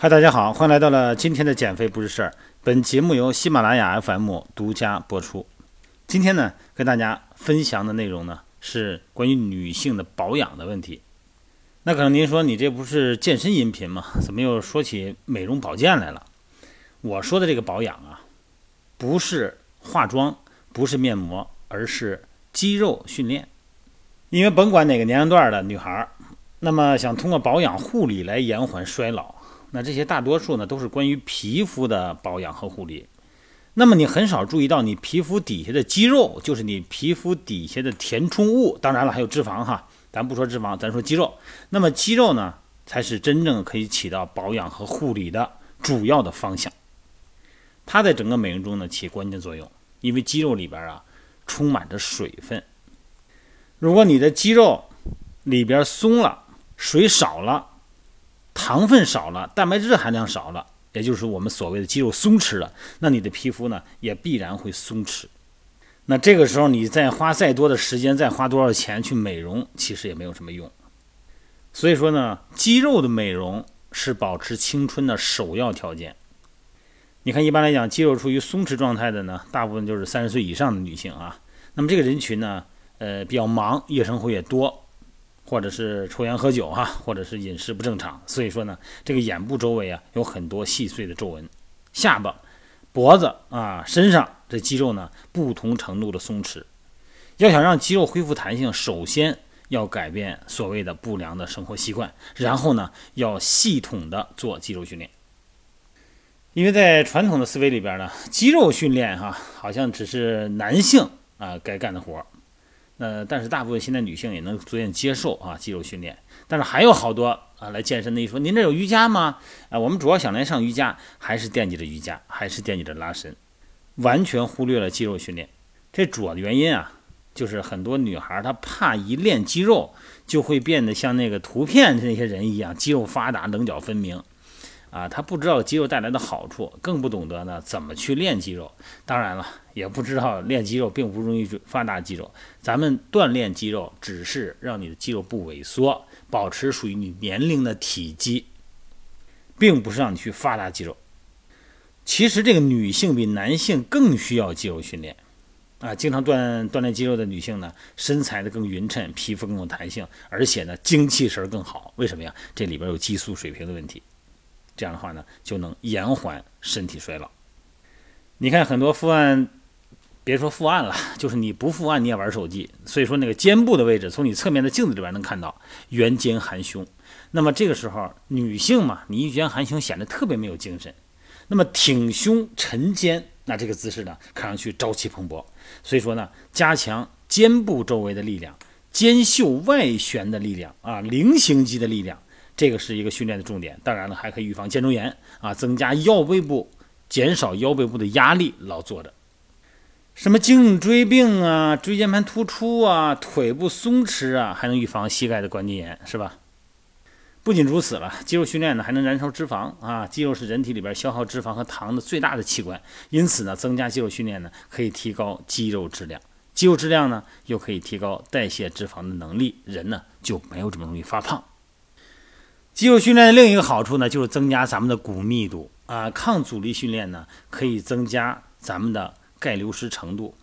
嗨，大家好，欢迎来到了今天的减肥不是事儿。本节目由喜马拉雅 FM 独家播出。今天呢，跟大家分享的内容呢是关于女性的保养的问题。那可能您说你这不是健身音频吗？怎么又说起美容保健来了？我说的这个保养啊，不是化妆，不是面膜，而是肌肉训练。因为甭管哪个年龄段的女孩儿，那么想通过保养护理来延缓衰老。那这些大多数呢都是关于皮肤的保养和护理，那么你很少注意到你皮肤底下的肌肉，就是你皮肤底下的填充物。当然了，还有脂肪哈，咱不说脂肪，咱说肌肉。那么肌肉呢，才是真正可以起到保养和护理的主要的方向。它在整个美容中呢起关键作用，因为肌肉里边啊充满着水分。如果你的肌肉里边松了，水少了。糖分少了，蛋白质含量少了，也就是我们所谓的肌肉松弛了，那你的皮肤呢也必然会松弛。那这个时候你再花再多的时间，再花多少钱去美容，其实也没有什么用。所以说呢，肌肉的美容是保持青春的首要条件。你看，一般来讲，肌肉处于松弛状态的呢，大部分就是三十岁以上的女性啊。那么这个人群呢，呃，比较忙，夜生活也多。或者是抽烟喝酒哈，或者是饮食不正常，所以说呢，这个眼部周围啊有很多细碎的皱纹，下巴、脖子啊、身上这肌肉呢不同程度的松弛。要想让肌肉恢复弹性，首先要改变所谓的不良的生活习惯，然后呢要系统的做肌肉训练。因为在传统的思维里边呢，肌肉训练哈好像只是男性啊该干的活儿。呃，但是大部分现在女性也能逐渐接受啊肌肉训练，但是还有好多啊来健身的，一说您这有瑜伽吗？啊，我们主要想来上瑜伽，还是惦记着瑜伽，还是惦记着拉伸，完全忽略了肌肉训练。这主要的原因啊，就是很多女孩她怕一练肌肉就会变得像那个图片的那些人一样，肌肉发达，棱角分明。啊，他不知道肌肉带来的好处，更不懂得呢怎么去练肌肉。当然了，也不知道练肌肉并不容易发达肌肉。咱们锻炼肌肉，只是让你的肌肉不萎缩，保持属于你年龄的体积，并不是让你去发达肌肉。其实这个女性比男性更需要肌肉训练啊，经常锻锻炼肌肉的女性呢，身材的更匀称，皮肤更有弹性，而且呢精气神更好。为什么呀？这里边有激素水平的问题。这样的话呢，就能延缓身体衰老。你看很多伏案，别说伏案了，就是你不伏案你也玩手机。所以说那个肩部的位置，从你侧面的镜子里边能看到圆肩含胸。那么这个时候女性嘛，你一肩含胸显得特别没有精神。那么挺胸沉肩，那这个姿势呢，看上去朝气蓬勃。所以说呢，加强肩部周围的力量，肩袖外旋的力量啊，菱形肌的力量。这个是一个训练的重点，当然了，还可以预防肩周炎啊，增加腰背部，减少腰背部的压力，老坐着。什么颈椎病啊，椎间盘突出啊，腿部松弛啊，还能预防膝盖的关节炎，是吧？不仅如此了，肌肉训练呢还能燃烧脂肪啊，肌肉是人体里边消耗脂肪和糖的最大的器官，因此呢，增加肌肉训练呢可以提高肌肉质量，肌肉质量呢又可以提高代谢脂肪的能力，人呢就没有这么容易发胖。肌肉训练的另一个好处呢，就是增加咱们的骨密度啊。抗阻力训练呢，可以增加咱们的钙流失程度。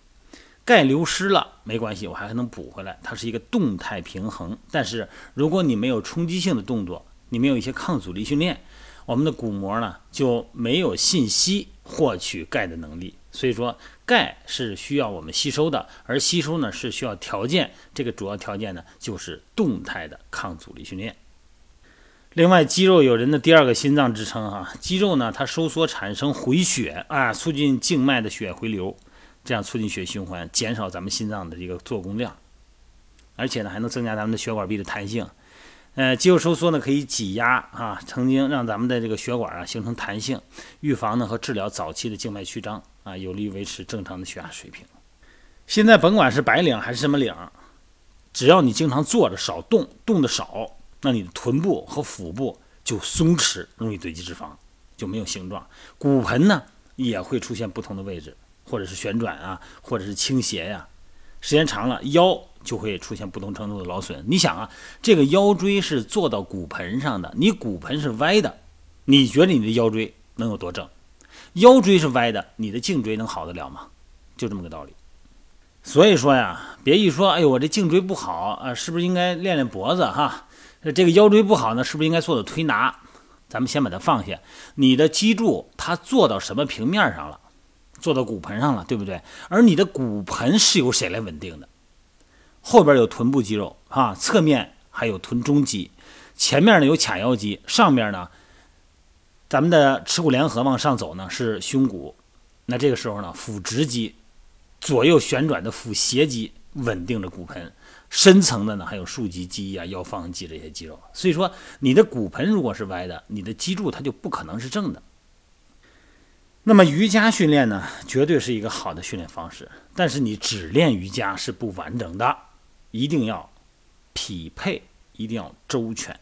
钙流失了没关系，我还能补回来，它是一个动态平衡。但是如果你没有冲击性的动作，你没有一些抗阻力训练，我们的骨膜呢就没有信息获取钙的能力。所以说，钙是需要我们吸收的，而吸收呢是需要条件。这个主要条件呢就是动态的抗阻力训练。另外，肌肉有人的第二个心脏支撑哈。肌肉呢，它收缩产生回血啊，促进静脉的血回流，这样促进血循环，减少咱们心脏的这个做工量，而且呢，还能增加咱们的血管壁的弹性。呃，肌肉收缩呢，可以挤压啊，曾经让咱们的这个血管啊形成弹性，预防呢和治疗早期的静脉曲张啊，有利于维持正常的血压水平。现在甭管是白领还是什么领，只要你经常坐着少动，动的少。那你的臀部和腹部就松弛，容易堆积脂肪，就没有形状。骨盆呢也会出现不同的位置，或者是旋转啊，或者是倾斜呀。时间长了，腰就会出现不同程度的劳损。你想啊，这个腰椎是坐到骨盆上的，你骨盆是歪的，你觉得你的腰椎能有多正？腰椎是歪的，你的颈椎能好得了吗？就这么个道理。所以说呀，别一说，哎呦，我这颈椎不好啊，是不是应该练练脖子哈？这个腰椎不好呢，是不是应该做的推拿？咱们先把它放下。你的脊柱它做到什么平面上了？做到骨盆上了，对不对？而你的骨盆是由谁来稳定的？后边有臀部肌肉啊，侧面还有臀中肌，前面呢有髂腰肌，上面呢，咱们的耻骨联合往上走呢是胸骨。那这个时候呢，腹直肌。左右旋转的腹斜肌稳定着骨盆，深层的呢还有竖脊肌啊、腰方肌这些肌肉。所以说，你的骨盆如果是歪的，你的脊柱它就不可能是正的。那么瑜伽训练呢，绝对是一个好的训练方式，但是你只练瑜伽是不完整的，一定要匹配，一定要周全。